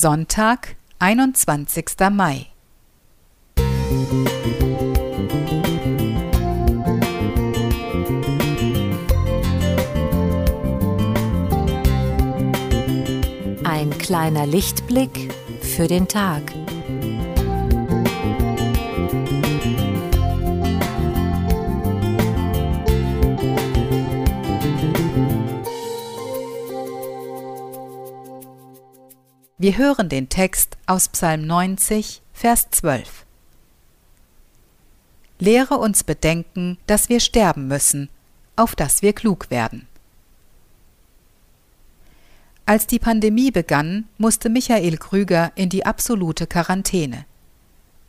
Sonntag, 21. Mai. Ein kleiner Lichtblick für den Tag. Wir hören den Text aus Psalm 90, Vers 12. Lehre uns bedenken, dass wir sterben müssen, auf dass wir klug werden. Als die Pandemie begann, musste Michael Krüger in die absolute Quarantäne.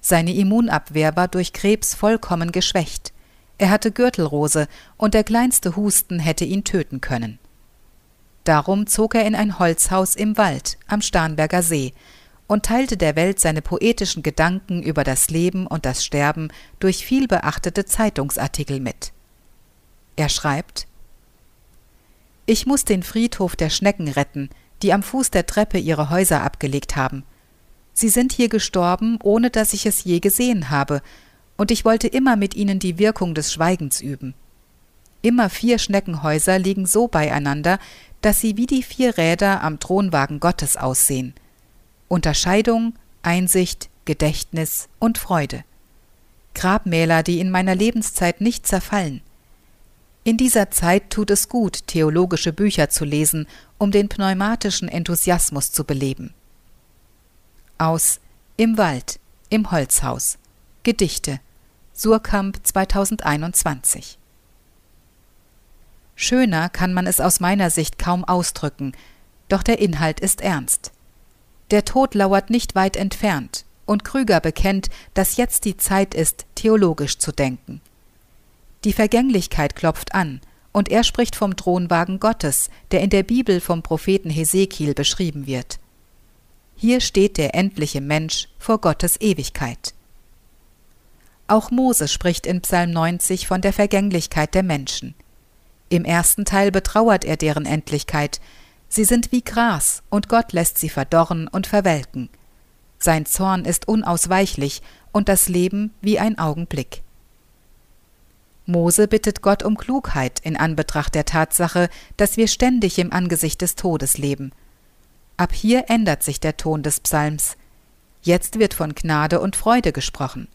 Seine Immunabwehr war durch Krebs vollkommen geschwächt. Er hatte Gürtelrose und der kleinste Husten hätte ihn töten können. Darum zog er in ein Holzhaus im Wald am Starnberger See und teilte der Welt seine poetischen Gedanken über das Leben und das Sterben durch vielbeachtete Zeitungsartikel mit. Er schreibt Ich muss den Friedhof der Schnecken retten, die am Fuß der Treppe ihre Häuser abgelegt haben. Sie sind hier gestorben, ohne dass ich es je gesehen habe, und ich wollte immer mit ihnen die Wirkung des Schweigens üben. Immer vier Schneckenhäuser liegen so beieinander, dass sie wie die vier Räder am Thronwagen Gottes aussehen. Unterscheidung, Einsicht, Gedächtnis und Freude. Grabmäler, die in meiner Lebenszeit nicht zerfallen. In dieser Zeit tut es gut, theologische Bücher zu lesen, um den pneumatischen Enthusiasmus zu beleben. Aus Im Wald, im Holzhaus. Gedichte. Surkamp 2021 Schöner kann man es aus meiner Sicht kaum ausdrücken, doch der Inhalt ist ernst. Der Tod lauert nicht weit entfernt, und Krüger bekennt, dass jetzt die Zeit ist, theologisch zu denken. Die Vergänglichkeit klopft an, und er spricht vom Thronwagen Gottes, der in der Bibel vom Propheten Hesekiel beschrieben wird. Hier steht der endliche Mensch vor Gottes Ewigkeit. Auch Mose spricht in Psalm 90 von der Vergänglichkeit der Menschen. Im ersten Teil betrauert er deren Endlichkeit. Sie sind wie Gras, und Gott lässt sie verdorren und verwelken. Sein Zorn ist unausweichlich und das Leben wie ein Augenblick. Mose bittet Gott um Klugheit in Anbetracht der Tatsache, dass wir ständig im Angesicht des Todes leben. Ab hier ändert sich der Ton des Psalms. Jetzt wird von Gnade und Freude gesprochen.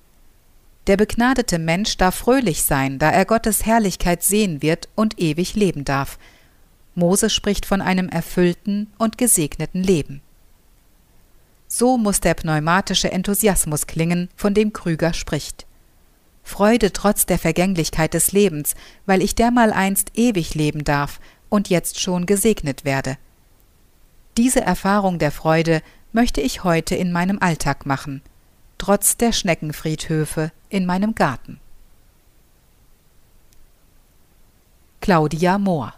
Der begnadete Mensch darf fröhlich sein, da er Gottes Herrlichkeit sehen wird und ewig leben darf. Mose spricht von einem erfüllten und gesegneten Leben. So muss der pneumatische Enthusiasmus klingen, von dem Krüger spricht. Freude trotz der Vergänglichkeit des Lebens, weil ich dermaleinst ewig leben darf und jetzt schon gesegnet werde. Diese Erfahrung der Freude möchte ich heute in meinem Alltag machen – trotz der Schneckenfriedhöfe in meinem Garten. Claudia Mohr